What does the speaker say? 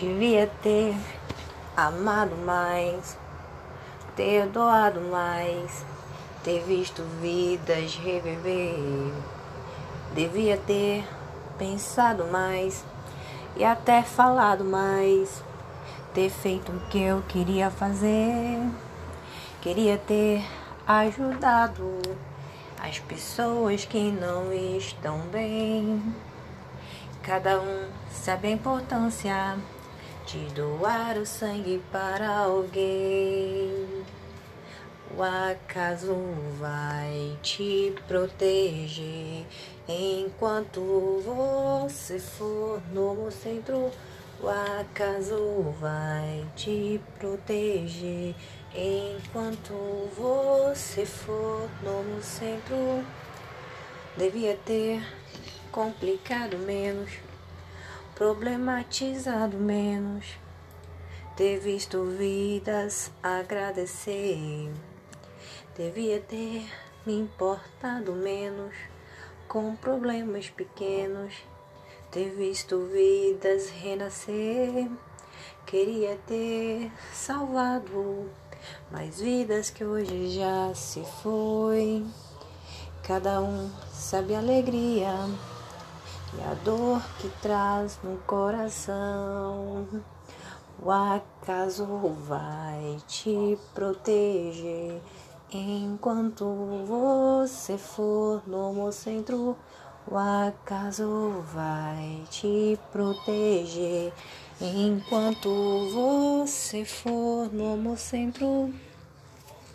Devia ter amado mais, ter doado mais, ter visto vidas reviver. Devia ter pensado mais e até falado mais, ter feito o que eu queria fazer. Queria ter ajudado as pessoas que não estão bem. Cada um sabe a importância de doar o sangue para alguém. O acaso vai te proteger enquanto você for no centro. O acaso vai te proteger enquanto você for no centro. Devia ter complicado menos problematizado menos, ter visto vidas agradecer. Devia ter me importado menos com problemas pequenos, ter visto vidas renascer. Queria ter salvado mais vidas que hoje já se foi. Cada um sabe a alegria e a dor que traz no coração. O acaso vai te proteger enquanto você for no centro. O acaso vai te proteger enquanto você for no centro.